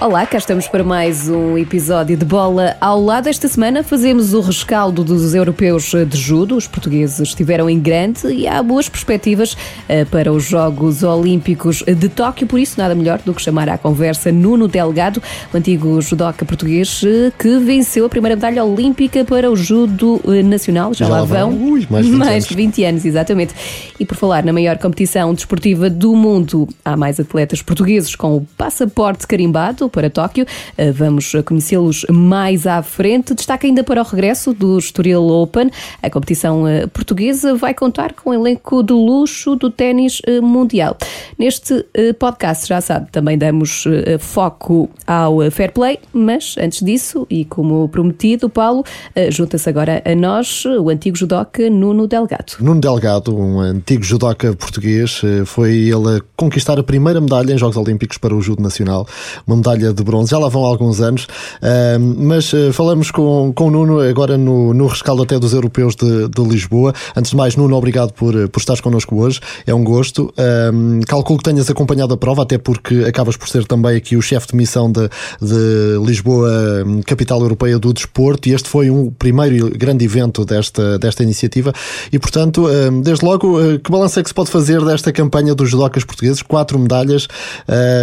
Olá, cá estamos para mais um episódio de Bola ao Lado. Esta semana fazemos o rescaldo dos europeus de judo. Os portugueses estiveram em grande e há boas perspectivas eh, para os Jogos Olímpicos de Tóquio. Por isso, nada melhor do que chamar à conversa Nuno Delgado, o antigo judoca português eh, que venceu a primeira medalha olímpica para o judo eh, nacional. Já, Já lá vão, Ui, mais, de 20 mais de 20 anos, exatamente. E por falar na maior competição desportiva do mundo, há mais atletas portugueses com o passaporte carimbado para Tóquio. Eh, vamos conhecê-los mais à frente. Destaca ainda para o regresso do Estoril Open. A competição eh, portuguesa vai contar com um elenco de luxo do ténis eh, mundial. Neste podcast, já sabe, também damos foco ao fair play, mas antes disso, e como prometido, Paulo, junta-se agora a nós o antigo judoca Nuno Delgado. Nuno Delgado, um antigo judoca português, foi ele a conquistar a primeira medalha em Jogos Olímpicos para o judo nacional, uma medalha medalha de bronze, já lá vão alguns anos, mas uh, falamos com, com o Nuno agora no, no rescaldo até dos europeus de, de Lisboa. Antes de mais, Nuno, obrigado por, por estares connosco hoje, é um gosto. calculo que tenhas acompanhado a prova, até porque acabas por ser também aqui o chefe de missão de, de Lisboa, capital europeia do desporto, e este foi um primeiro grande evento desta, desta iniciativa. E portanto, desde logo, uh, que balanço é que se pode fazer desta campanha dos judocas portugueses? Quatro medalhas,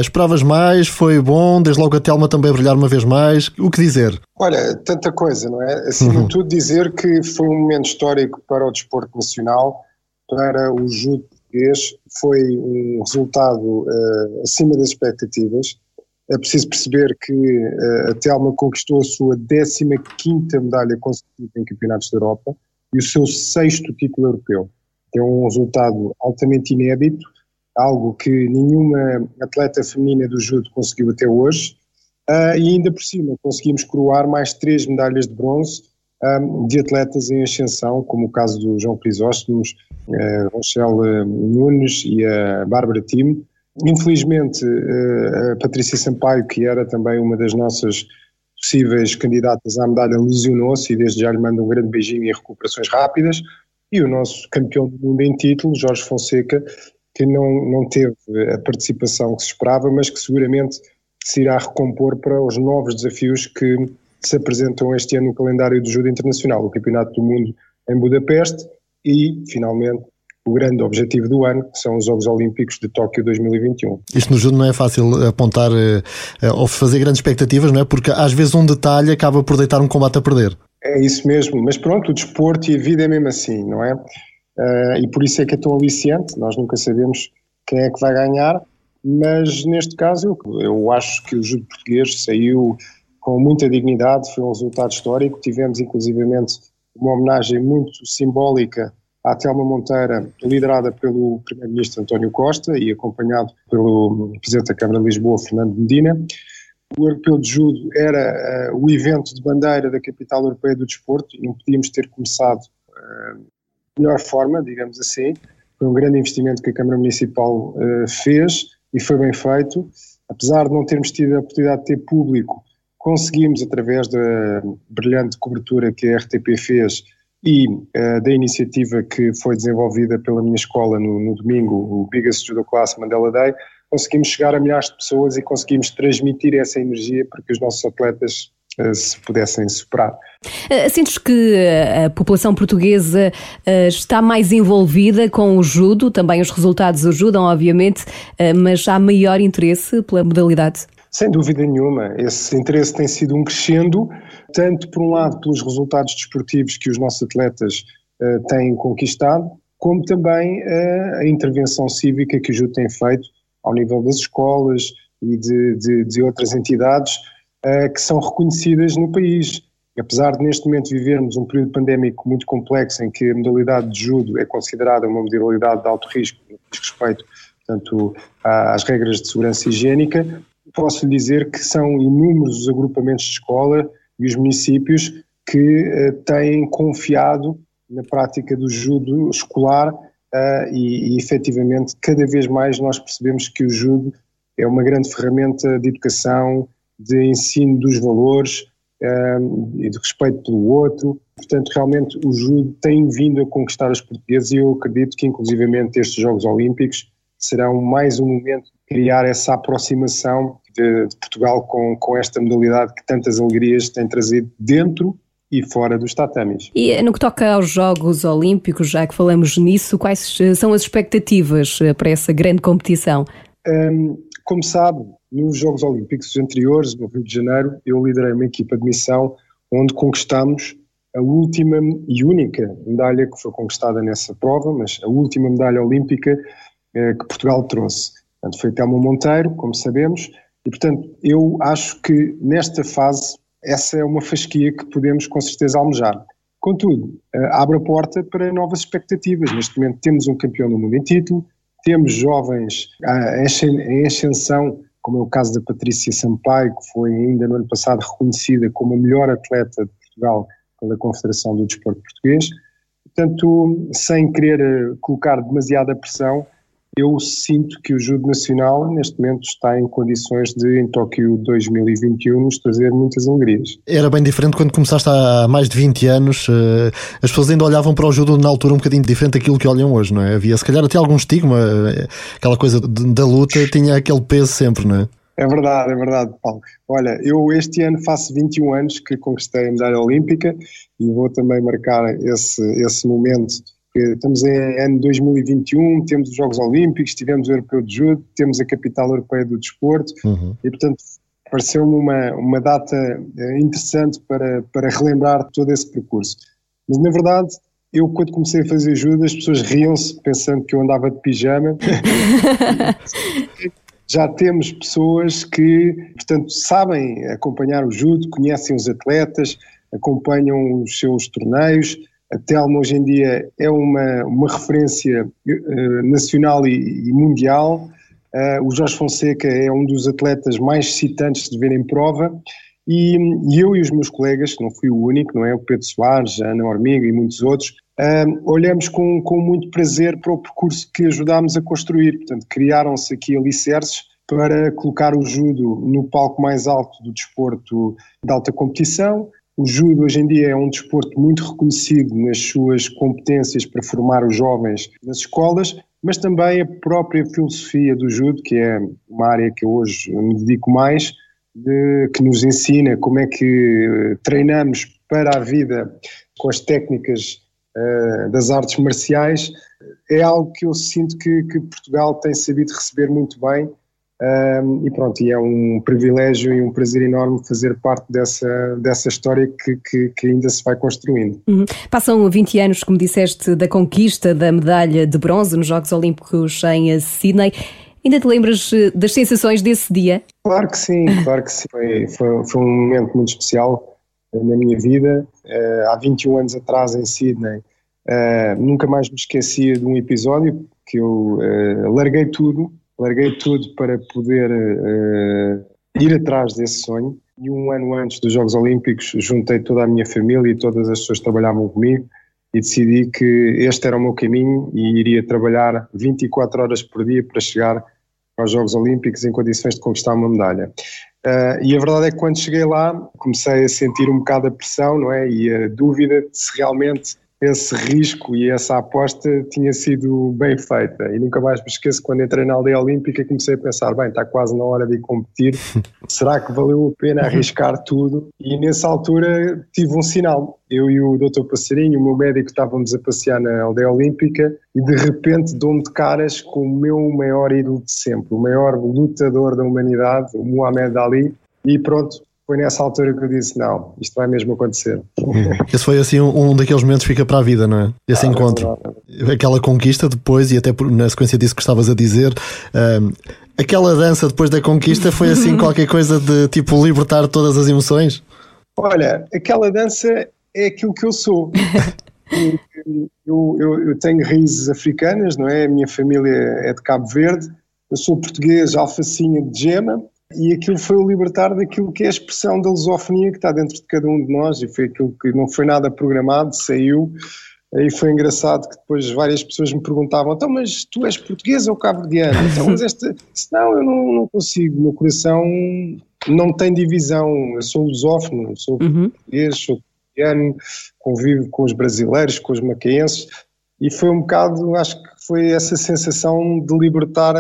esperavas mais? Foi bom? Desde logo a Telma também a brilhar uma vez mais. O que dizer? Olha, tanta coisa, não é? Acima uhum. de tudo, dizer que foi um momento histórico para o desporto nacional, para o judo português, foi um resultado uh, acima das expectativas. É preciso perceber que uh, a Telma conquistou a sua 15 medalha consecutiva em campeonatos da Europa e o seu sexto título europeu. É um resultado altamente inédito algo que nenhuma atleta feminina do judo conseguiu até hoje, uh, e ainda por cima conseguimos coroar mais três medalhas de bronze um, de atletas em ascensão, como o caso do João Crisóstomos, a Rochelle Nunes e a Bárbara Tim. Infelizmente, a Patrícia Sampaio, que era também uma das nossas possíveis candidatas à medalha, lesionou-se e desde já lhe mando um grande beijinho e recuperações rápidas. E o nosso campeão do mundo em título, Jorge Fonseca, que não, não teve a participação que se esperava, mas que seguramente se irá recompor para os novos desafios que se apresentam este ano no calendário do judo internacional, o Campeonato do Mundo em Budapeste e, finalmente, o grande objetivo do ano, que são os Jogos Olímpicos de Tóquio 2021. Isto no judo não é fácil apontar eh, eh, ou fazer grandes expectativas, não é? Porque às vezes um detalhe acaba por deitar um combate a perder. É isso mesmo, mas pronto, o desporto e a vida é mesmo assim, não é? Uh, e por isso é que é tão aliciante, nós nunca sabemos quem é que vai ganhar, mas neste caso eu, eu acho que o judo português saiu com muita dignidade, foi um resultado histórico, tivemos inclusivamente uma homenagem muito simbólica à Telma Monteira, liderada pelo Primeiro-Ministro António Costa e acompanhado pelo Presidente da Câmara de Lisboa, Fernando Medina. O Europeu de Judo era uh, o evento de bandeira da capital europeia do desporto e não podíamos ter começado uh, melhor forma, digamos assim. Foi um grande investimento que a Câmara Municipal uh, fez e foi bem feito. Apesar de não termos tido a oportunidade de ter público, conseguimos, através da brilhante cobertura que a RTP fez e uh, da iniciativa que foi desenvolvida pela minha escola no, no domingo, o Biggest Judo Class Mandela Day, conseguimos chegar a milhares de pessoas e conseguimos transmitir essa energia para que os nossos atletas se pudessem superar. Eh, sentes que a população portuguesa eh, está mais envolvida com o judo? Também os resultados ajudam, obviamente, eh, mas há maior interesse pela modalidade? Sem dúvida nenhuma. Esse interesse tem sido um crescendo, tanto por um lado pelos resultados desportivos que os nossos atletas têm conquistado, como também a intervenção cívica que o judo tem feito ao nível das escolas e de, de, de outras entidades que são reconhecidas no país. Apesar de neste momento vivermos um período pandémico muito complexo em que a modalidade de judo é considerada uma modalidade de alto risco no que diz respeito portanto, às regras de segurança higiênica, posso lhe dizer que são inúmeros os agrupamentos de escola e os municípios que uh, têm confiado na prática do judo escolar uh, e, e efetivamente cada vez mais nós percebemos que o judo é uma grande ferramenta de educação, de ensino dos valores, e de respeito pelo outro, Portanto, realmente o judo tem vindo a conquistar os portugueses e eu acredito que, inclusivamente, estes Jogos Olímpicos serão mais um momento de criar essa aproximação de, de Portugal com, com esta modalidade que tantas alegrias tem trazido dentro e fora dos tatamis. E no que toca aos Jogos Olímpicos, já que falamos nisso, quais são as expectativas eh, para essa grande competição? Um, como sabe, nos Jogos Olímpicos anteriores, no Rio de Janeiro, eu liderei uma equipa de missão onde conquistamos a última e única medalha que foi conquistada nessa prova, mas a última medalha olímpica eh, que Portugal trouxe. Portanto, foi Telmo Monteiro, como sabemos, e portanto eu acho que nesta fase essa é uma fasquia que podemos com certeza almejar. Contudo, eh, abre a porta para novas expectativas. Neste momento temos um campeão do mundo em título, temos jovens ah, em ascensão, como é o caso da Patrícia Sampaio, que foi ainda no ano passado reconhecida como a melhor atleta de Portugal pela Confederação do Desporto Português. Portanto, sem querer eh, colocar demasiada pressão, eu sinto que o judo nacional neste momento está em condições de em Tóquio 2021 nos trazer muitas alegrias. Era bem diferente quando começaste há mais de 20 anos, eh, as pessoas ainda olhavam para o judo na altura um bocadinho diferente daquilo que olham hoje, não é? Havia se calhar até algum estigma, eh, aquela coisa da luta tinha aquele peso sempre, não é? É verdade, é verdade, Paulo. Olha, eu este ano faço 21 anos que conquistei a medalha olímpica e vou também marcar esse, esse momento. Estamos em ano 2021, temos os Jogos Olímpicos, tivemos o Europeu de Judo, temos a Capital Europeia do Desporto uhum. e, portanto, pareceu-me uma, uma data eh, interessante para, para relembrar todo esse percurso. Mas, na verdade, eu quando comecei a fazer judo, as pessoas riam-se pensando que eu andava de pijama. já temos pessoas que, portanto, sabem acompanhar o judo, conhecem os atletas, acompanham os seus torneios. A Telma hoje em dia é uma, uma referência uh, nacional e, e mundial. Uh, o Jorge Fonseca é um dos atletas mais excitantes de ver em prova. E, e, eu e os meus colegas, não fui o único, não é? O Pedro Soares, a Ana Hormiga e muitos outros, uh, olhamos com, com muito prazer para o percurso que ajudámos a construir. Portanto, criaram-se aqui alicerces para colocar o judo no palco mais alto do desporto de alta competição. O judo hoje em dia é um desporto muito reconhecido nas suas competências para formar os jovens nas escolas, mas também a própria filosofia do judo, que é uma área que eu hoje me dedico mais, de, que nos ensina como é que treinamos para a vida com as técnicas uh, das artes marciais, é algo que eu sinto que, que Portugal tem sabido receber muito bem um, e pronto, e é um privilégio e um prazer enorme fazer parte dessa, dessa história que, que, que ainda se vai construindo. Uhum. Passam 20 anos, como disseste, da conquista da medalha de bronze nos Jogos Olímpicos em Sydney. Ainda te lembras eh, das sensações desse dia? Claro que sim, claro que sim. Foi, foi, foi um momento muito especial eh, na minha vida. Uh, há 21 anos atrás, em Sydney, uh, nunca mais me esquecia de um episódio que eu uh, larguei tudo larguei tudo para poder uh, ir atrás desse sonho. E um ano antes dos Jogos Olímpicos, juntei toda a minha família e todas as pessoas que trabalhavam comigo e decidi que este era o meu caminho e iria trabalhar 24 horas por dia para chegar aos Jogos Olímpicos em condições de conquistar uma medalha. Uh, e a verdade é que quando cheguei lá comecei a sentir um bocado a pressão, não é? E a dúvida de se realmente esse risco e essa aposta tinha sido bem feita. E nunca mais me esqueço quando entrei na aldeia olímpica comecei a pensar, bem, está quase na hora de competir, será que valeu a pena arriscar tudo? E nessa altura tive um sinal. Eu e o Dr. Passarinho, o meu médico, estávamos a passear na aldeia olímpica e de repente dou-me de caras com o meu maior ídolo de sempre, o maior lutador da humanidade, o Muhammad Ali, e pronto, foi nessa altura que eu disse: não, isto vai mesmo acontecer. Esse foi assim um, um daqueles momentos que fica para a vida, não é? Esse ah, encontro. É Aquela conquista depois, e até por, na sequência disso que estavas a dizer, um, aquela dança depois da conquista foi assim qualquer coisa de tipo libertar todas as emoções? Olha, aquela dança é aquilo que eu sou. eu, eu, eu, tenho raízes africanas, não é? A minha família é de Cabo Verde, eu sou português, alfacinha de gema, e aquilo foi o libertar daquilo que é a expressão da lusofonia que está dentro de cada um de nós e foi aquilo que não foi nada programado, saiu. Aí foi engraçado que depois várias pessoas me perguntavam: então, mas tu és português ou cabo-verdiano? Então, mas esta. Não, eu não, não consigo. Meu coração não tem divisão. Eu sou lusófono, sou uhum. português, sou ano, convive com os brasileiros, com os macaenses, e foi um bocado, acho que foi essa sensação de libertar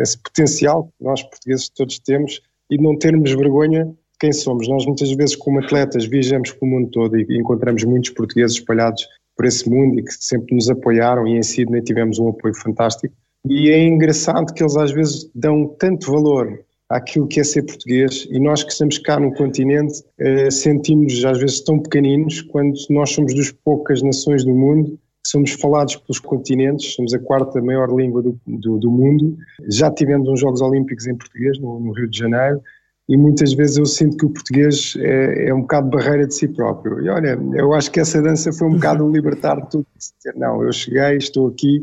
esse potencial que nós portugueses todos temos e não termos vergonha de quem somos. Nós muitas vezes como atletas viajamos pelo mundo todo e encontramos muitos portugueses espalhados por esse mundo e que sempre nos apoiaram e em Sydney tivemos um apoio fantástico. E é engraçado que eles às vezes dão tanto valor àquilo que é ser português e nós que estamos cá no continente eh, sentimos às vezes tão pequeninos quando nós somos das poucas nações do mundo somos falados pelos continentes, somos a quarta maior língua do, do, do mundo. Já tivemos uns Jogos Olímpicos em português, no, no, Rio de Janeiro, e muitas vezes eu sinto que o português é, é, um bocado barreira de si próprio. E olha, eu acho que essa dança foi um bocado libertar tudo. Dizer, não, eu cheguei, estou aqui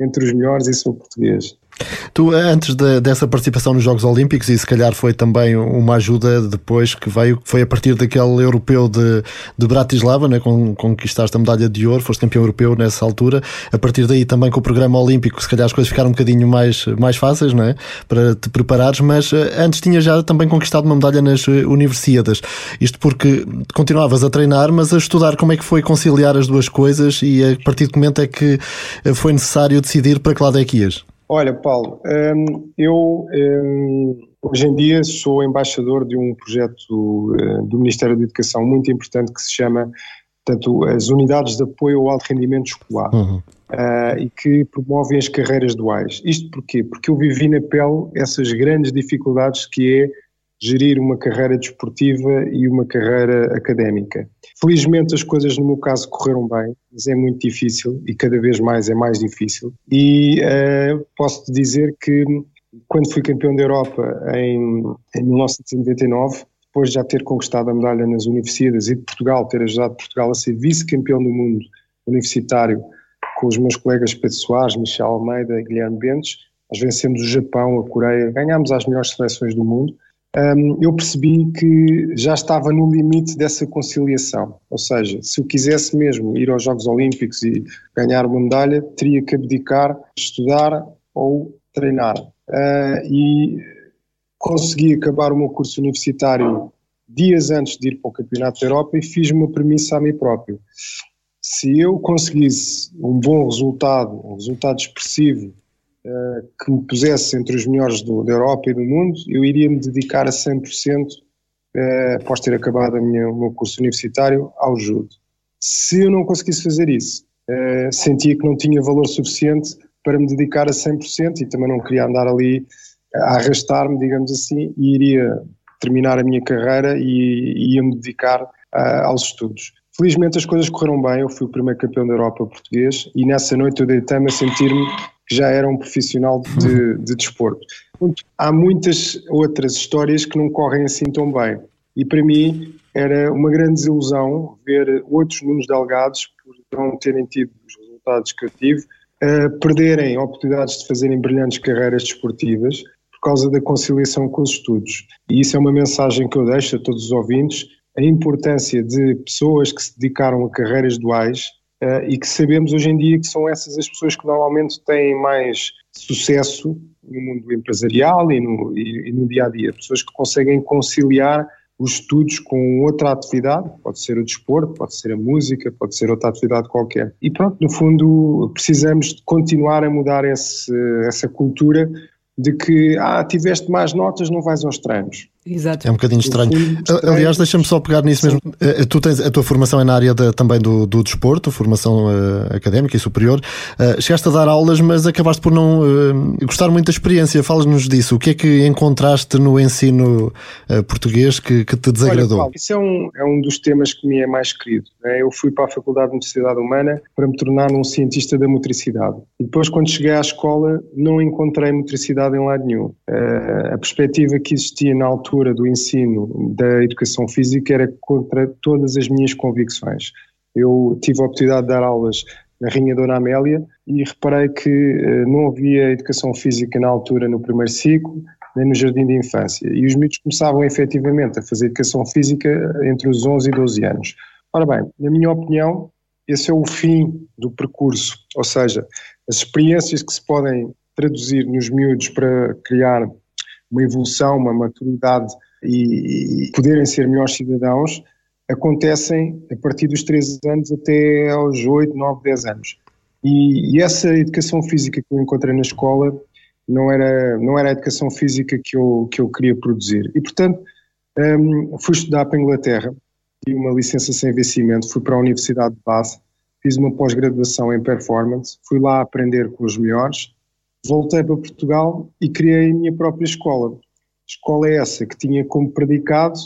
entre os melhores e sou português. Tu, antes de, dessa participação nos Jogos Olímpicos, e se calhar foi também uma ajuda depois que veio, foi a partir daquele europeu de, de Bratislava, né, com, conquistaste a medalha de ouro, foste campeão europeu nessa altura. A partir daí também com o programa olímpico, se calhar as coisas ficaram um bocadinho mais, mais fáceis, não é? Para te preparares, mas eh, antes tinha já também conquistado uma medalha nas eh, universidades. Isto porque continuavas a treinar, mas a estudar como é que foi conciliar as duas coisas e a partir de momento é que eh, foi necessário decidir para que lado é que ias? Olha, Paulo, hum, eu hum, hoje em dia sou embaixador de um projeto hum, do Ministério da Educação muito importante que se chama portanto, as Unidades de Apoio ao Alto Rendimento Escolar uhum. uh, e que promovem as carreiras duais. Isto porquê? Porque eu vivi na pele essas grandes dificuldades que é gerir uma carreira desportiva e uma carreira académica. Felizmente as coisas no meu caso correram bem, mas é muito difícil e cada vez mais é mais difícil. E uh, posso-te dizer que quando fui campeão da Europa em, em 1999, depois de já ter conquistado a medalha nas universidades e de Portugal, ter ajudado Portugal a ser vice-campeão do mundo universitário com os meus colegas Pedro Soares, Michel Almeida e Guilherme Bentes, nós vencemos o Japão, a Coreia, ganhámos as melhores seleções do mundo um, eu percebi que já estava no limite dessa conciliação. Ou seja, se eu quisesse mesmo ir aos Jogos Olímpicos e ganhar uma medalha, teria que abdicar, estudar ou treinar. Uh, e consegui acabar o meu curso universitário dias antes de ir para o Campeonato da Europa e fiz uma premissa a mim próprio. Se eu conseguisse um bom resultado, um resultado expressivo que me pusesse entre os melhores do, da Europa e do mundo, eu iria me dedicar a 100%, uh, após ter acabado minha, o meu curso universitário, ao judo. Se eu não conseguisse fazer isso, uh, sentia que não tinha valor suficiente para me dedicar a 100% e também não queria andar ali a arrastar-me, digamos assim, e iria terminar a minha carreira e ia me dedicar uh, aos estudos. Felizmente as coisas correram bem, eu fui o primeiro campeão da Europa português e nessa noite eu deitei-me a sentir-me que já era um profissional de, de desporto. Há muitas outras histórias que não correm assim tão bem. E para mim era uma grande desilusão ver outros números delegados, por não terem tido os resultados que eu tive, uh, perderem oportunidades de fazerem brilhantes carreiras desportivas por causa da conciliação com os estudos. E isso é uma mensagem que eu deixo a todos os ouvintes, a importância de pessoas que se dedicaram a carreiras duais uh, e que sabemos hoje em dia que são essas as pessoas que normalmente têm mais sucesso no mundo empresarial e no, e, e no dia a dia, pessoas que conseguem conciliar os estudos com outra atividade, pode ser o desporto, pode ser a música, pode ser outra atividade qualquer. E pronto, no fundo, precisamos de continuar a mudar esse, essa cultura de que, ah, tiveste mais notas, não vais aos treinos. Exato. É um bocadinho estranho. Aliás, deixa-me só pegar nisso mesmo. Eh, tu tens, a tua formação é na área também do, do desporto, formação uh, académica e superior. Uh, chegaste a dar aulas, mas acabaste por não uh, gostar muito da experiência. Fala-nos disso. O que é que encontraste no ensino português que, que, te desagradou? Olha, isso é um, é um dos temas que me é mais querido. Né? Eu fui para a Faculdade de Motricidade Humana para me tornar um cientista da motricidade. E depois, quando cheguei à escola, não encontrei motricidade em lado nenhum. a perspectiva que existia na altura do ensino da educação física era contra todas as minhas convicções. Eu tive a oportunidade de dar aulas na Rainha Dona Amélia e reparei que uh, não havia educação física na altura no primeiro ciclo, nem no jardim de infância. E os miúdos começavam efetivamente a fazer educação física entre os 11 e 12 anos. Ora bem, na minha opinião, esse é o fim do percurso, ou seja, as experiências que se podem traduzir nos miúdos para criar uma evolução, uma maturidade e, e poderem ser melhores cidadãos, acontecem a partir dos 13 anos até aos 8, 9, 10 anos. E, e, essa educação física que eu encontrei na escola não era, não era a educação física que eu, que eu queria produzir. E, portanto, um, fui estudar para a Inglaterra, tive uma licença sem vencimento, fui para a Universidade de Bath, fiz uma pós-graduação em performance, fui lá aprender com os melhores, voltei para Portugal e criei a minha própria escola. Escola é essa que tinha como predicado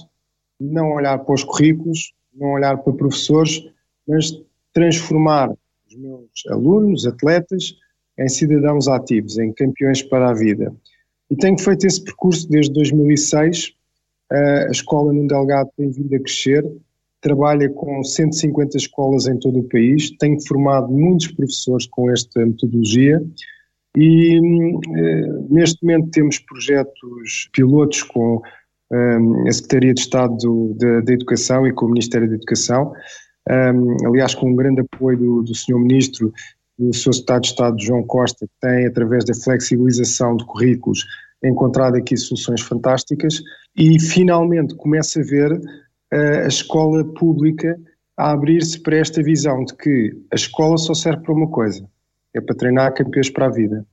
não olhar para os currículos, não olhar para professores, mas transformar os meus alunos, atletas, em cidadãos ativos, em campeões para a vida. E tenho feito esse percurso desde 2006. A escola no Delgado tem vindo a crescer, trabalha com 150 escolas em todo o país, tenho formado muitos professores com esta metodologia e eh, neste momento temos projetos pilotos com um, a Secretaria de Estado da Educação e com o Ministério da Educação, um, aliás com um grande apoio do, do Sr. Ministro, do Sr. Secretário de Estado João Costa, que tem através da flexibilização de currículos encontrado aqui soluções fantásticas e finalmente começa a ver uh, a escola pública a abrir-se para esta visão de que a escola só serve para uma coisa, é para treinar campeões para a vida.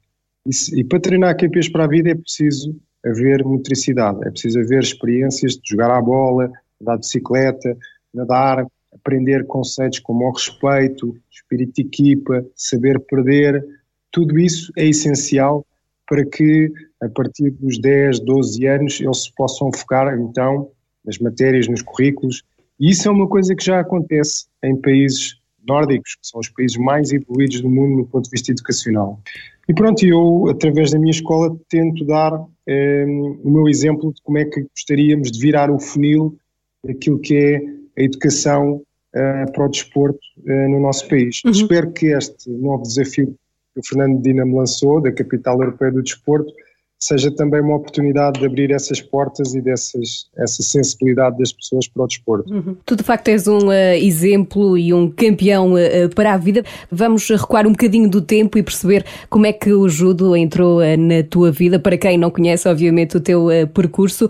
E, e para treinar campeões para a vida é preciso haver motricidade, é preciso haver experiências de jogar à bola, andar de bicicleta, nadar, aprender conceitos como o respeito, espírito de equipa, saber perder, tudo isso é essencial para que a partir dos 10, 12 anos eles se possam focar então nas matérias, nos currículos, e isso é uma coisa que já acontece em países nórdicos, que são os países mais evoluídos do mundo no ponto de vista educacional. E pronto, eu, através da minha escola, tento dar ehm, o meu exemplo de como é que gostaríamos de virar o funil daquilo que é a educação uh, para o desporto uh, no nosso país. Uhum. Espero que este novo desafio que o Fernando Medina me lançou, da Capital Europeia do Desporto, seja também uma oportunidade de abrir essas portas e dessas, essa sensibilidade das pessoas para o desporto. Uhum. Tu de facto és um uh, exemplo e um campeão uh, para a vida. Vamos recuar um bocadinho do tempo e perceber como é que o judo entrou uh, na tua vida. Para quem não conhece, obviamente, o teu percurso.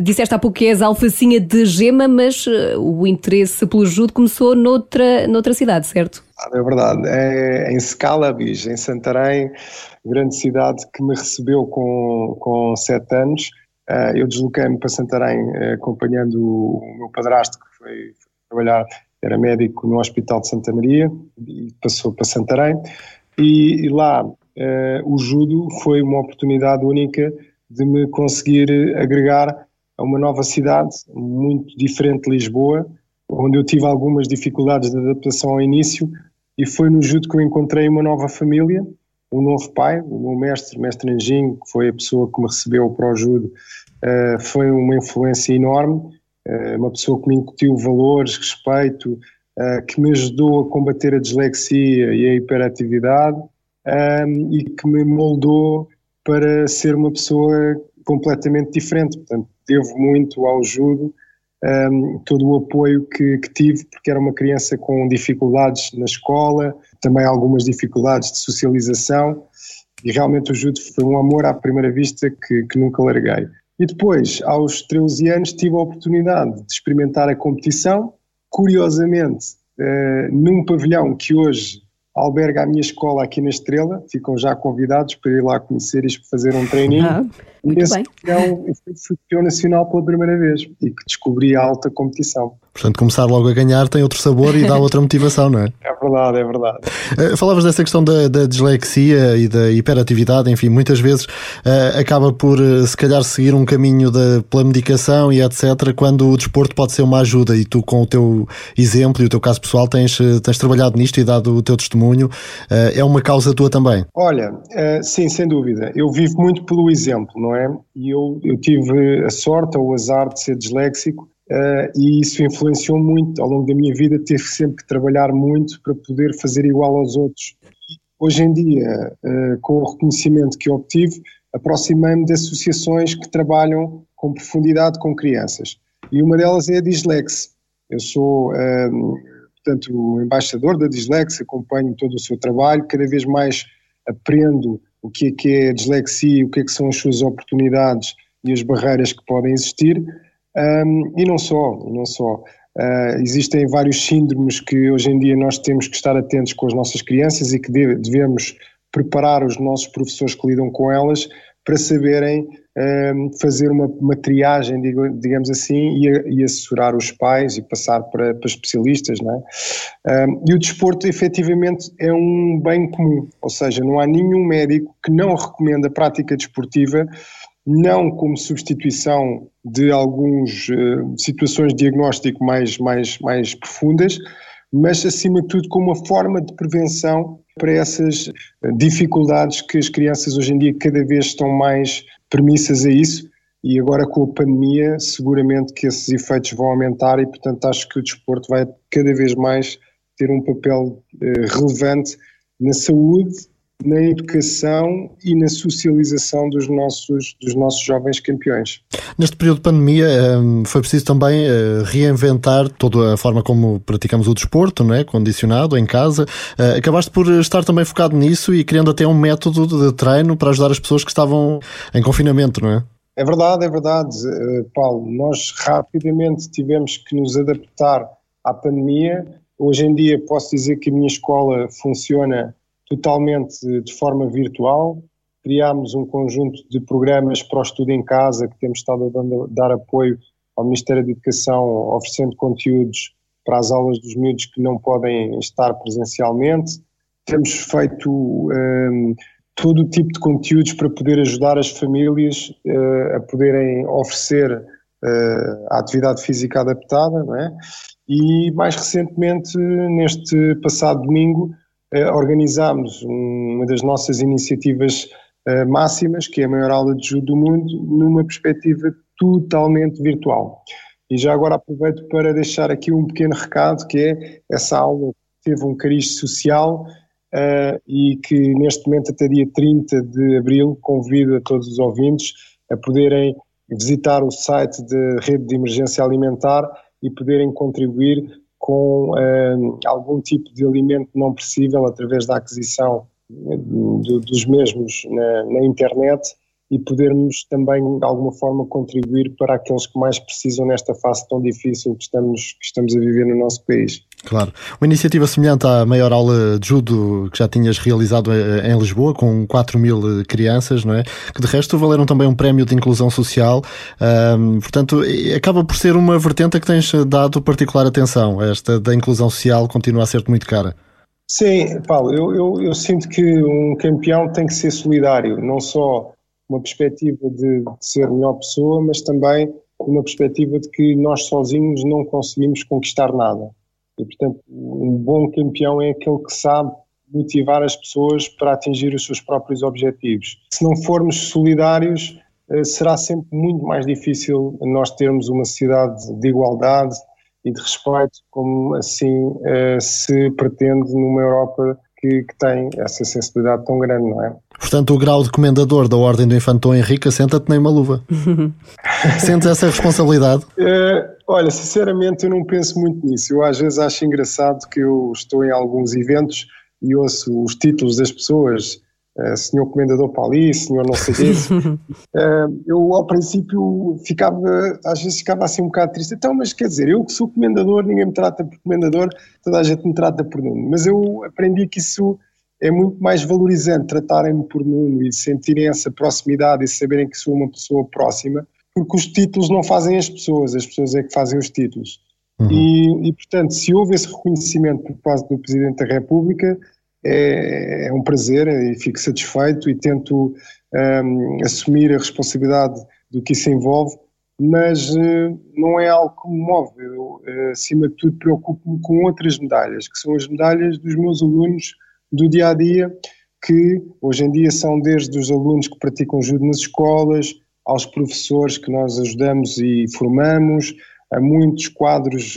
Disseste há pouco que és alfacinha de gema, mas o interesse pelo judo começou noutra, noutra cidade, certo? É verdade. É em Scalabis, em Santarém, grande cidade que me recebeu com, com sete anos. Uh, eu desloquei-me para Santarém uh, acompanhando o, o, meu padrasto, que foi, foi, trabalhar, era médico no Hospital de Santa Maria, e passou para Santarém. E, e lá uh, o judo foi uma oportunidade única de me conseguir agregar a uma nova cidade, muito diferente de Lisboa, onde eu tive algumas dificuldades de adaptação ao início, e foi no judo que eu encontrei uma nova família, um novo pai, o meu mestre, mestre Anjinho, que foi a pessoa que me recebeu para o judo, uh, foi uma influência enorme, uh, uma pessoa que me incutiu valores, respeito, uh, que me ajudou a combater a dislexia e a hiperatividade um, e que me moldou para ser uma pessoa completamente diferente. Portanto, devo muito ao judo um, todo o apoio que, que, tive, porque era uma criança com dificuldades na escola, também algumas dificuldades de socialização, e realmente o judo foi um amor à primeira vista que, que nunca larguei. E depois, aos 13 anos, tive a oportunidade de experimentar a competição, curiosamente, uh, num pavilhão que hoje alberga a minha escola aqui na Estrela, ficam já convidados para ir lá conhecer e fazer um treininho. Ah, muito Esse bem. eu fui campeão nacional pela primeira vez e que descobri a alta competição. Portanto, começar logo a ganhar tem outro sabor e dá outra motivação, não é? É verdade, é verdade. Uh, falavas dessa questão da, da, dislexia e da hiperatividade, enfim, muitas vezes uh, acaba por, uh, se calhar, seguir um caminho da, pela medicação e etc., quando o desporto pode ser uma ajuda e tu, com o teu exemplo e o teu caso pessoal, tens, tens trabalhado nisto e dado o teu testemunho. é uma causa tua também? Olha, sim, sem dúvida. Eu vivo muito pelo exemplo, não é? E eu, eu tive a sorte ou o azar de ser disléxico Uh, e isso influenciou muito ao longo da minha vida. Tive sempre que trabalhar muito para poder fazer igual aos outros. Hoje em dia, uh, com o reconhecimento que obtive, aproximei-me de associações que trabalham com profundidade com crianças. E uma delas é a Dislex. Eu sou, um, ehm, portanto, embaixador da Dislex, acompanho todo o seu trabalho, cada vez mais aprendo o que é que é a dislexia, o que é que são as suas oportunidades e as barreiras que podem existir um, e não só, não só. Uh, existem vários síndromes que hoje em dia nós temos que estar atentos com as nossas crianças e que devemos preparar os nossos professores que lidam com elas para saberem uh, fazer uma, uma triagem, digamos assim, e, e, assessorar os pais e passar para, para especialistas. Não é? Uh, e o desporto, efetivamente, é um bem comum, ou seja, não há nenhum médico que não recomenda a prática desportiva não como substituição de algumas uh, eh, situações de diagnóstico mais, mais, mais profundas, mas acima de tudo como uma forma de prevenção para essas eh, dificuldades que as crianças hoje em dia cada vez estão mais permissas a isso. E agora com a pandemia seguramente que esses efeitos vão aumentar e portanto acho que o desporto vai cada vez mais ter um papel uh, relevante na saúde na educação e na socialização dos nossos, dos nossos jovens campeões. Neste período de pandemia hum, foi preciso também eh, reinventar toda a forma como praticamos o desporto, não é? condicionado, em casa. Eh, acabaste por estar também focado nisso e criando até um método de treino para ajudar as pessoas que estavam em confinamento, não é? É verdade, é verdade, eh, Paulo. Nós rapidamente tivemos que nos adaptar à pandemia. Hoje em dia posso dizer que a minha escola funciona totalmente de forma virtual. Criámos um conjunto de programas para o estudo em casa, que temos estado a dar apoio ao Ministério da Educação, oferecendo conteúdos para as aulas dos miúdos que não podem estar presencialmente. Temos feito um, todo o tipo de conteúdos para poder ajudar as famílias uh, a poderem oferecer uh, a atividade física adaptada, não é? E mais recentemente, neste passado domingo, organizámos uma das nossas iniciativas eh, máximas, que é a maior aula de judo do mundo, numa perspectiva totalmente virtual. E já agora aproveito para deixar aqui um pequeno recado, que é essa aula teve um cariz social uh, e que neste momento até dia 30 de abril convido a todos os ouvintes a poderem visitar o site da Rede de Emergência Alimentar e poderem contribuir com uh, algum tipo de alimento não perecível através da aquisição eh, do, dos mesmos na, na, internet e podermos também de alguma forma contribuir para aqueles que mais precisam nesta fase tão difícil que estamos, que estamos a viver no nosso país. Claro. Uma iniciativa semelhante à maior aula de judo que já tinhas realizado eh, em Lisboa, com 4 mil crianças, não é? Que de resto valeram também um prémio de inclusão social. Um, portanto, acaba por ser uma vertente a que tens dado particular atenção. Esta da inclusão social continua a ser muito cara. Sim, Paulo, eu, eu, eu sinto que um campeão tem que ser solidário, não só uma perspectiva de, de ser melhor pessoa, mas também uma perspectiva de que nós sozinhos não conseguimos conquistar nada. E, portanto, um bom campeão é aquele que sabe motivar as pessoas para atingir os seus próprios objetivos. Se não formos solidários, eh, será sempre muito mais difícil nós termos uma sociedade de igualdade e de respeito, como assim eh, se pretende numa Europa que, que tem essa sensibilidade tão grande, não é? Portanto, o grau de comendador da Ordem do Infantão Henrique assenta-te nem uma luva. Sentes essa responsabilidade? Uh, olha, sinceramente, eu não penso muito nisso. Eu às vezes acho engraçado que eu estou em alguns eventos e ouço os títulos das pessoas Uh, senhor Comendador para ali, senhor não sei disso. uh, eu ao princípio ficava, às vezes ficava assim um bocado triste. Então, mas quer dizer, eu que sou comendador, ninguém me trata por comendador, toda a gente me trata por Nuno. Mas eu aprendi que isso é muito mais valorizante, tratarem-me por Nuno e sentirem essa proximidade e saberem que sou uma pessoa próxima, porque os títulos não fazem as pessoas, as pessoas é que fazem os títulos. Uhum. E, e, portanto, se houve esse reconhecimento por parte do Presidente da República, é, é um prazer e fico satisfeito e tento um, assumir a responsabilidade do que isso envolve, mas uh, não é algo que me move. Eu, uh, acima de tudo, preocupo-me com outras medalhas, que são as medalhas dos meus alunos do dia a dia, que hoje em dia são desde os alunos que praticam judo nas escolas, aos professores que nós ajudamos e formamos, a muitos quadros,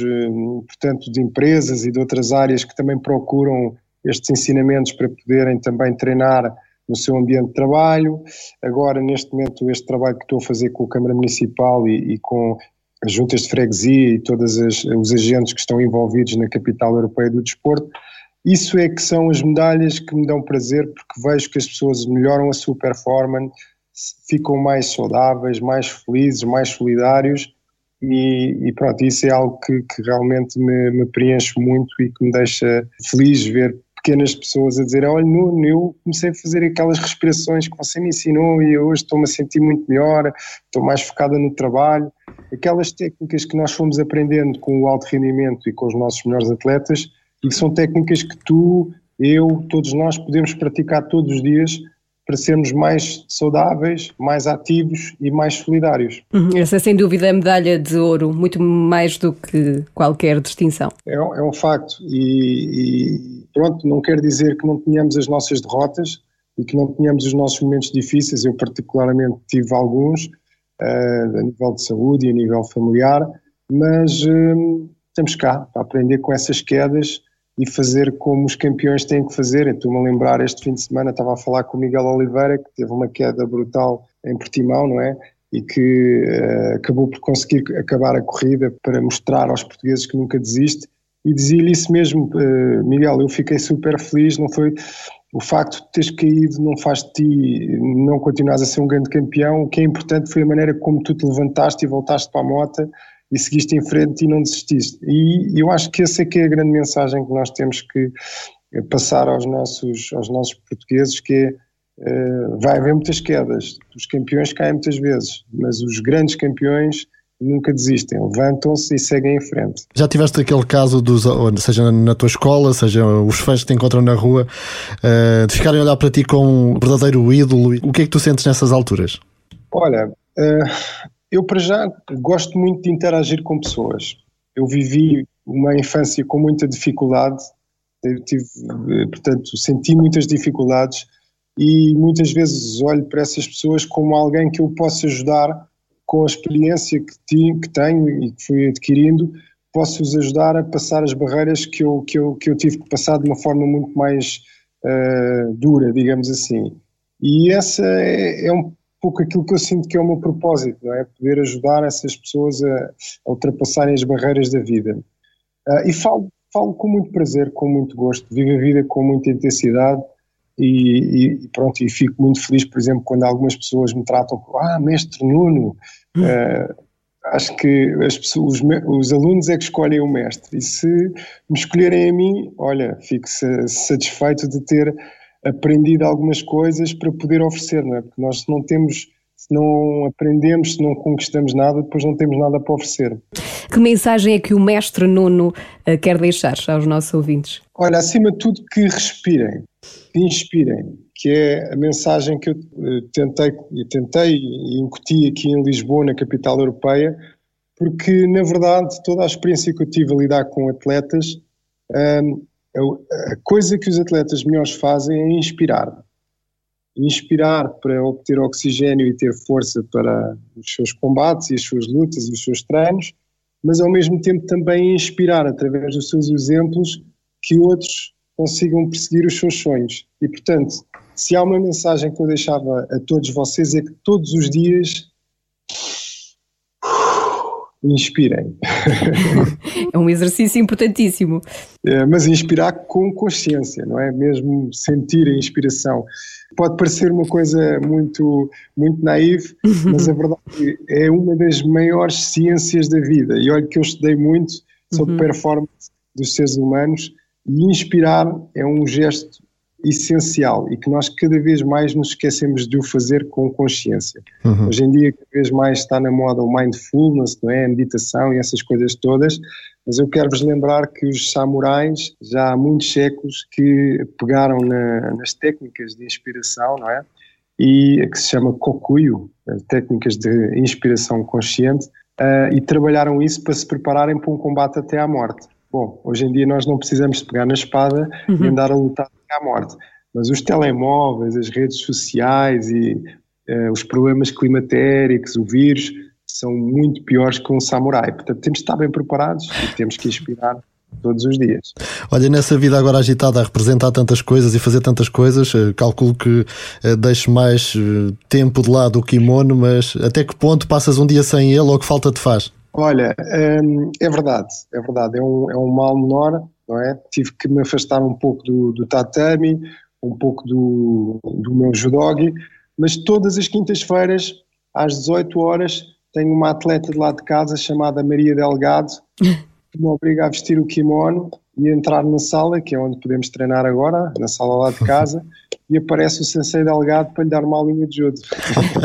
portanto, de empresas e de outras áreas que também procuram estes ensinamentos para poderem também treinar no seu ambiente de trabalho. Agora, neste momento, este trabalho que estou a fazer com a Câmara Municipal e, e com as juntas de freguesia e todos os agentes que estão envolvidos na capital europeia do desporto, isso é que são as medalhas que me dão prazer porque vejo que as pessoas melhoram a sua performance, ficam mais saudáveis, mais felizes, mais solidários e, e, pronto, isso é algo que, que realmente me, me, preenche muito e que me deixa feliz ver pequenas pessoas a dizer, olha Nuno, eu comecei a fazer aquelas respirações que você me ensinou e hoje estou-me a sentir muito melhor, estou mais focada no trabalho. Aquelas técnicas que nós fomos aprendendo com o alto rendimento e com os nossos melhores atletas e que são técnicas que tu, eu, todos nós podemos praticar todos os dias para sermos mais saudáveis, mais ativos e mais solidários. Uhum, essa é sem dúvida a medalha de ouro, muito mais do que qualquer distinção. É, um, é um facto e, e, pronto, não quer dizer que não tenhamos as nossas derrotas e que não tenhamos os nossos momentos difíceis, eu particularmente tive alguns uh, a nível de saúde e a nível familiar, mas uh, estamos cá para aprender com essas quedas e fazer como os campeões têm que fazer. Estou-me a lembrar, este fim de semana estava a falar com o Miguel Oliveira, que teve uma queda brutal em Portimão, não é? E que uh, acabou por conseguir acabar a corrida para mostrar aos portugueses que nunca desiste. E dizia-lhe isso mesmo, uh, Miguel, eu fiquei super feliz, não foi o facto de teres caído não faz de ti não continuares a ser um grande campeão, o que é importante foi a maneira como tu te levantaste e voltaste para a moto e seguiste em frente e não desististe. E eu acho que essa é que é a grande mensagem que nós temos que eh, passar aos nossos, aos nossos portugueses, que é uh, vai haver muitas quedas, os campeões caem muitas vezes, mas os grandes campeões nunca desistem, levantam-se e seguem em frente. Já tiveste aquele caso dos, seja na tua escola, seja os fãs que te encontram na rua, uh, de ficarem a olhar para ti como um verdadeiro ídolo, o que é que tu sentes nessas alturas? Olha, uh, eu, para já, gosto muito de interagir com pessoas. Eu vivi uma infância com muita dificuldade, eu tive, portanto, senti muitas dificuldades e muitas vezes olho para essas pessoas como alguém que eu posso ajudar com a experiência que, que tenho e que fui adquirindo, posso-os ajudar a passar as barreiras que eu, que, eu, que eu tive que passar de uma forma muito mais uh, dura, digamos assim. E essa é, é um pouco aquilo que eu sinto que é o meu propósito, não é? Poder ajudar essas pessoas a, a ultrapassarem as barreiras da vida. Uh, e falo, falo com muito prazer, com muito gosto, vivo a vida com muita intensidade e, e, pronto, e fico muito feliz, por exemplo, quando algumas pessoas me tratam como, ah, mestre Nuno, uh, acho que as pessoas, os, os, alunos é que escolhem o mestre e se me escolherem a mim, olha, fico satisfeito de ter aprendido algumas coisas para poder oferecer, não é? Porque nós não temos, se não aprendemos, se não conquistamos nada, depois não temos nada para oferecer. Que mensagem é que o mestre Nuno uh, quer deixar aos nossos ouvintes? Olha, acima de tudo que respirem, que inspirem, que é a mensagem que eu uh, tentei, e tentei e incuti aqui em Lisboa, na capital europeia, porque na verdade toda a experiência que eu tive a lidar com atletas um, a coisa que os atletas melhores fazem é inspirar. Inspirar para obter oxigênio e ter força para os seus combates e as suas lutas e os seus treinos, mas ao mesmo tempo também inspirar através dos seus exemplos que outros consigam perseguir os seus sonhos. E portanto, se há uma mensagem que eu deixava a todos vocês é que todos os dias inspirem. É um exercício importantíssimo. É, mas inspirar com consciência, não é? Mesmo sentir a inspiração. Pode parecer uma coisa muito, muito naive, mas a verdade é uma das maiores ciências da vida. E olha que eu estudei muito sobre uhum. performance dos seres humanos e inspirar é um gesto essencial e que nós cada vez mais nos esquecemos de o fazer com consciência. Uhum. Hoje em dia, cada vez mais está na moda o mindfulness, não é? a meditação e essas coisas todas, mas eu quero vos lembrar que os samurais, já há muitos séculos, que pegaram na, nas técnicas de inspiração, não é? E que se chama kokuyo, técnicas de inspiração consciente, uh, e trabalharam isso para se prepararem para um combate até à morte. Bom, hoje em dia nós não precisamos de pegar na espada uhum. e andar a lutar à morte. Mas os telemóveis, as redes sociais e uh, os problemas climatéricos, o vírus, são muito piores que um samurai. Portanto, temos de estar bem preparados e temos que inspirar todos os dias. Olha, nessa vida agora agitada a representar tantas coisas e fazer tantas coisas, eh, calculo que uh, deixe mais tempo de lado o kimono, mas até que ponto passas um dia sem ele ou que falta te faz? Olha, hum, é verdade, é verdade, é um, é um mal menor, não é? Tive que me afastar um pouco do, do tatami, um pouco do, do meu judogi, mas todas as quintas-feiras, às 18 horas, tenho uma atleta de lá de casa chamada Maria Delgado, que me obriga a vestir o kimono e entrar na sala, que é onde podemos treinar agora, na sala lá de casa, e aparece o Sensei Delgado para lhe dar uma aulinha de judo.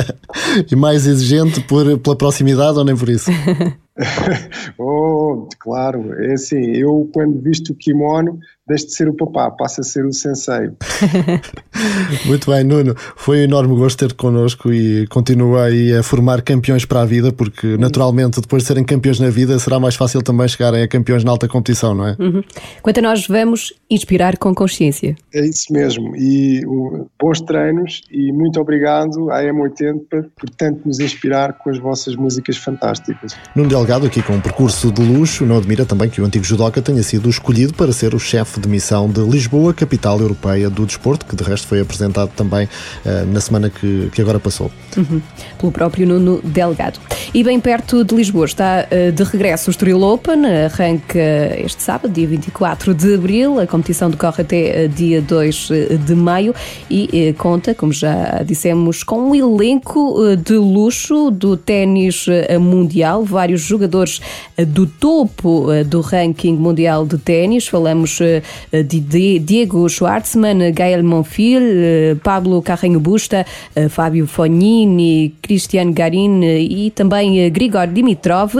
e mais exigente por, pela proximidade ou nem por isso? oh, claro, é assim, eu quando visto o kimono deixe de ser o papá, passa a ser o sensei. Muito bem, Nuno, foi um enorme gosto ter-te connosco e continua aí a formar campeões para a vida, porque naturalmente depois de serem campeões na vida será mais fácil também chegarem a campeões na alta competição, não é? Uhum. Quanto a nós vamos inspirar com consciência. É isso mesmo, e uh, bons treinos e muito obrigado à M80 por tanto nos inspirar com as vossas músicas fantásticas. Nuno Delgado aqui com um percurso de luxo, não admira também que o antigo judoca tenha sido escolhido para ser o chefe chefe de missão de Lisboa, capital europeia do desporto, que de resto foi apresentado também uh, na semana que, que agora passou. Uhum. Pelo próprio Nuno Delgado. E bem perto de Lisboa está uh, de regresso o Estoril Open, arranca este sábado, dia 24 de abril, a competição decorre até uh, dia 2 de maio e conta, como já dissemos, com um elenco de luxo do ténis mundial, vários jogadores do topo do ranking mundial de ténis, falamos eh, de Diego Schwartzman, Gael Monfil, eh, Pablo Carreño Busta, eh, Fábio Fognini, Cristiano Garin e também Grigor Dimitrov.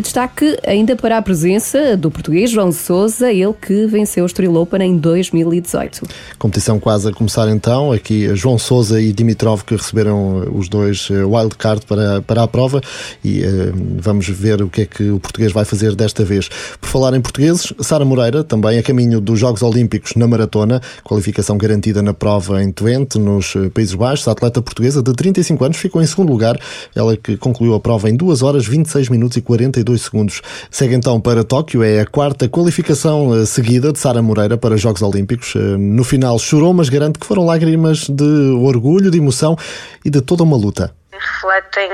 Destaque ainda para a presença do português João Sousa, ele que venceu o Estoril Open em 2018. Competição quase a começar então, aqui João Sousa e Dimitrov que receberam os dois wildcard para, para a prova e uh, vamos ver o que é que o português vai fazer desta vez. Por falar em portugueses, Sara Moreira, também a caminho dos Jogos Olímpicos na maratona, qualificação garantida na prova em Twente, nos eh, Países Baixos. A atleta portuguesa de 35 anos ficou em segundo lugar, ela que concluiu a prova em 2 horas 26 minutos e 42 segundos. Segue então para Tóquio, é a quarta qualificação eh, seguida de Sara Moreira para os Jogos Olímpicos. Eh, no final chorou, mas que foram lágrimas de orgulho, de emoção e de toda uma luta. Refletem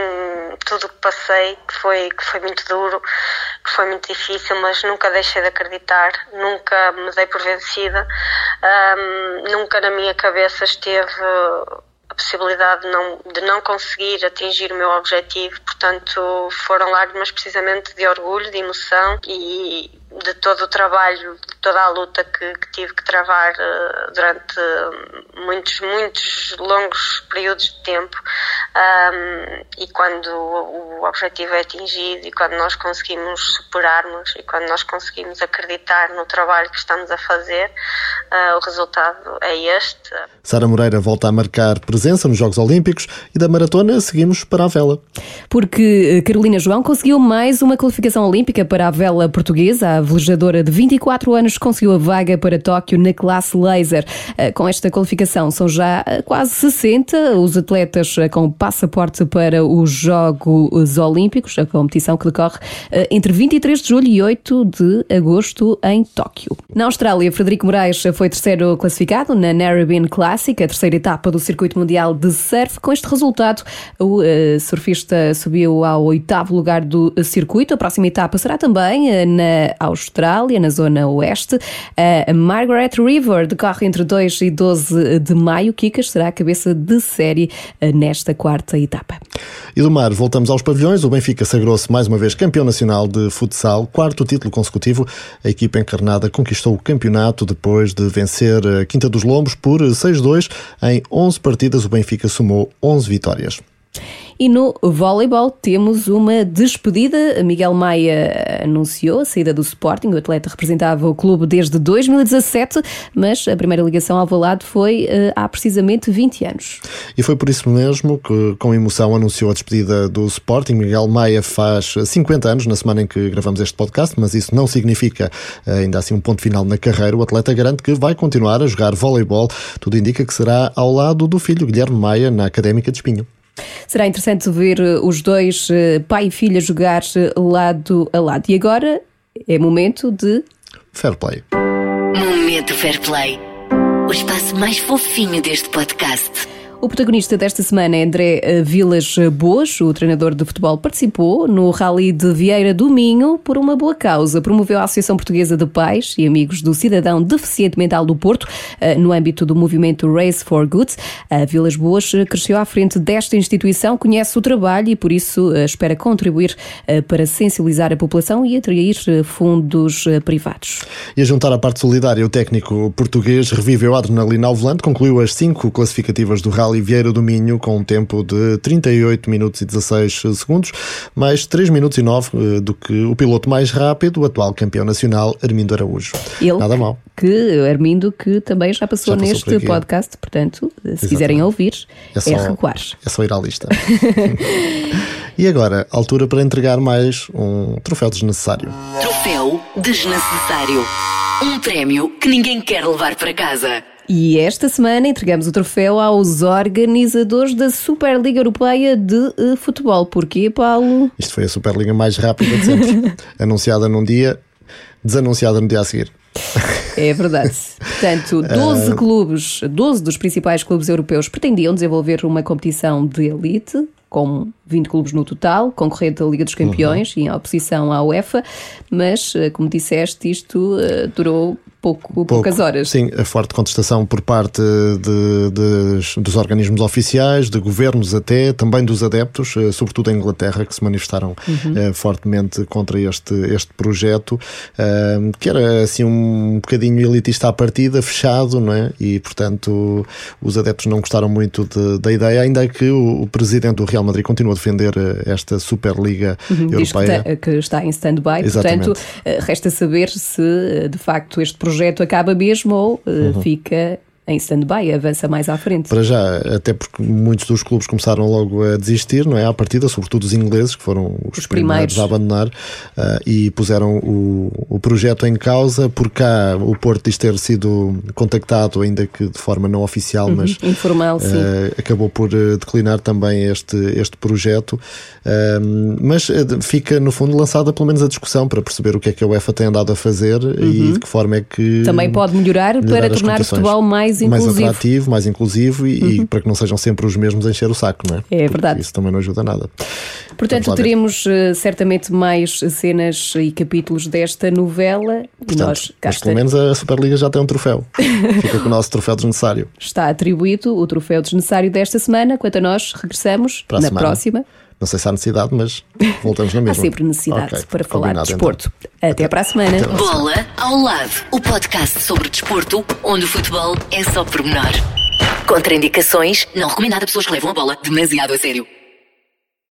tudo o que passei, que foi, que foi muito duro, que foi muito difícil, mas nunca deixei de acreditar, nunca me dei por vencida, nunca na minha cabeça esteve a possibilidade de não, de não conseguir atingir o meu objetivo, portanto foram lágrimas precisamente de orgulho, de emoção e de todo o trabalho, de toda a luta que, que tive que travar uh, durante muitos, muitos longos períodos de tempo. Um, e quando o, o objetivo é atingido e quando nós conseguimos superar-nos e quando nós conseguimos acreditar no trabalho que estamos a fazer, uh, o resultado é este. Sara Moreira volta a marcar presença nos Jogos Olímpicos e da maratona seguimos para a vela. Porque eh, Carolina João conseguiu mais uma qualificação olímpica para a vela portuguesa, a velejadora de 24 anos conseguiu a vaga para Tóquio na classe laser. Eh, com esta qualificação são já eh, quase 60 os atletas eh, com passaporte para os Jogos Olímpicos, a competição que decorre entre 23 de julho e 8 de agosto em Tóquio. Na Austrália, Frederico Moraes foi terceiro classificado na Narrabeen Classic, a terceira etapa do circuito mundial de surf. Com este resultado, o surfista subiu ao oitavo lugar do circuito. A próxima etapa será também na Austrália, na zona oeste. A Margaret River decorre entre 2 e 12 de maio. Kikas será a cabeça de série eh, nesta quarta etapa. E do mar, voltamos aos pavilhões. O Benfica sagrou-se mais uma vez campeão nacional de futsal, quarto título consecutivo. A equipa encarnada conquistou o campeonato depois de vencer a Quinta dos Lombos por 6-2. Em 11 partidas, o Benfica somou 11 vitórias. E no voleibol temos uma despedida. Miguel Maia anunciou a saída do Sporting. O atleta representava o clube desde 2017, mas a primeira ligação ao Valado foi uh, há precisamente 20 anos. E foi por isso mesmo que, com emoção, anunciou a despedida do Sporting. Miguel Maia faz 50 anos na semana em que gravamos este podcast, mas isso não significa eh, ainda assim um ponto final na carreira. O atleta garante que vai continuar a jogar voleibol. Tudo indica que será ao lado do filho Guilherme Maia na Académica de Espinho. Será interessante ver eh, os dois, eh, pai e filha, jogar eh, lado a lado. E agora é momento de. Fair Play. Momento Fair Play. O espaço mais fofinho deste podcast. O protagonista desta semana é André eh, Vilas Boas. O treinador de futebol participou no Rally de Vieira do Minho por uma boa causa. Promoveu a Associação Portuguesa de Pais e Amigos do Cidadão Deficiente Mental do Porto eh, no âmbito do movimento Race for Good. A Vilas Boas cresceu à frente desta instituição, conhece o trabalho e por isso eh, espera contribuir para sensibilizar a população e atrair fundos privados. E a juntar à parte solidária, o técnico português reviveu a adrenalina ao volante, concluiu as cinco classificativas do Rally Vieira do Minho com um tempo de 38 minutos e 16 segundos, mais 3 minutos e 9 eh, do que o piloto mais rápido, o atual campeão nacional, Armindo Araújo. Ele, Nada mal. Que, Armindo, que também já passou, já passou neste podcast, portanto, se Exatamente. quiserem ouvir, é, só, é recuar. É só ir à lista. e agora, altura para entregar mais um troféu desnecessário. Troféu desnecessário. Um prémio que ninguém quer levar para casa. E esta semana entregamos o troféu aos organizadores da Superliga Europeia de eh, Futebol. Porquê, Paulo? Isto foi a Superliga mais rápida de sempre. Anunciada num dia, desanunciada no dia a seguir. É verdade. Portanto, 12 uh... clubes, 12 dos principais clubes europeus pretendiam desenvolver uma competição de elite com 20 clubes no total, concorrente à Liga dos Campeões uhum. e em oposição à UEFA, mas, eh, como disseste, isto uh, durou pouco, pouco, poucas horas. Sim, a forte contestação por parte de, de, dos organismos oficiais, de governos até, também dos adeptos, eh, sobretudo em Inglaterra, que se manifestaram uhum. eh, fortemente contra este, este projeto, eh, que era assim um bocadinho elitista à partida, fechado, não é? E, portanto, os adeptos não gostaram muito de, da ideia, ainda que o, o, presidente do Real Madrid continua a defender esta Superliga uhum. Europeia. Diz que está, que está em stand-by, portanto, resta saber se de facto este projeto projeto acaba mesmo ou uh, uhum. fica em stand-by, avança mais à frente. Para já, até porque muitos dos clubes começaram logo a desistir, não é? À partida, sobretudo os ingleses, que foram os, os primeiros. primeiros. a abandonar uh, e puseram o, o projeto em causa, por cá o Porto diz ter sido contactado, ainda que de forma não oficial, uhum, mas informal, uh, sim. acabou por uh, declinar também este, este projeto. mas fica, no fundo, lançada pelo menos a discussão para perceber o que é que a UEFA tem andado a fazer uhum. e de que forma é que. Também pode melhorar, melhorar para tornar o futebol mais mais inclusivo. Mais atrativo, mais inclusivo e, uhum. e, para que não sejam sempre os mesmmos a encher o saco, não é? É verdade. isso também não ajuda nada. Portanto, teremos uh, certamente mais cenas e capítulos desta novela. Portanto, nós, mas pelo menos a Superliga já tem um troféu. Fica com o nosso troféu desnecessário. Está atribuído o troféu desnecessário desta semana. Quanto a nós, regressamos para na semana. próxima. Não sei se há necessidade, mas voltamos na mesma. Há sempre necessidade okay, para falar de desporto. Então. Até, Até para a semana. Bola ao lado, o podcast sobre desporto, onde o futebol é só pormenor. Contraindicações, não recomendado a pessoas que levam a bola demasiado a sério.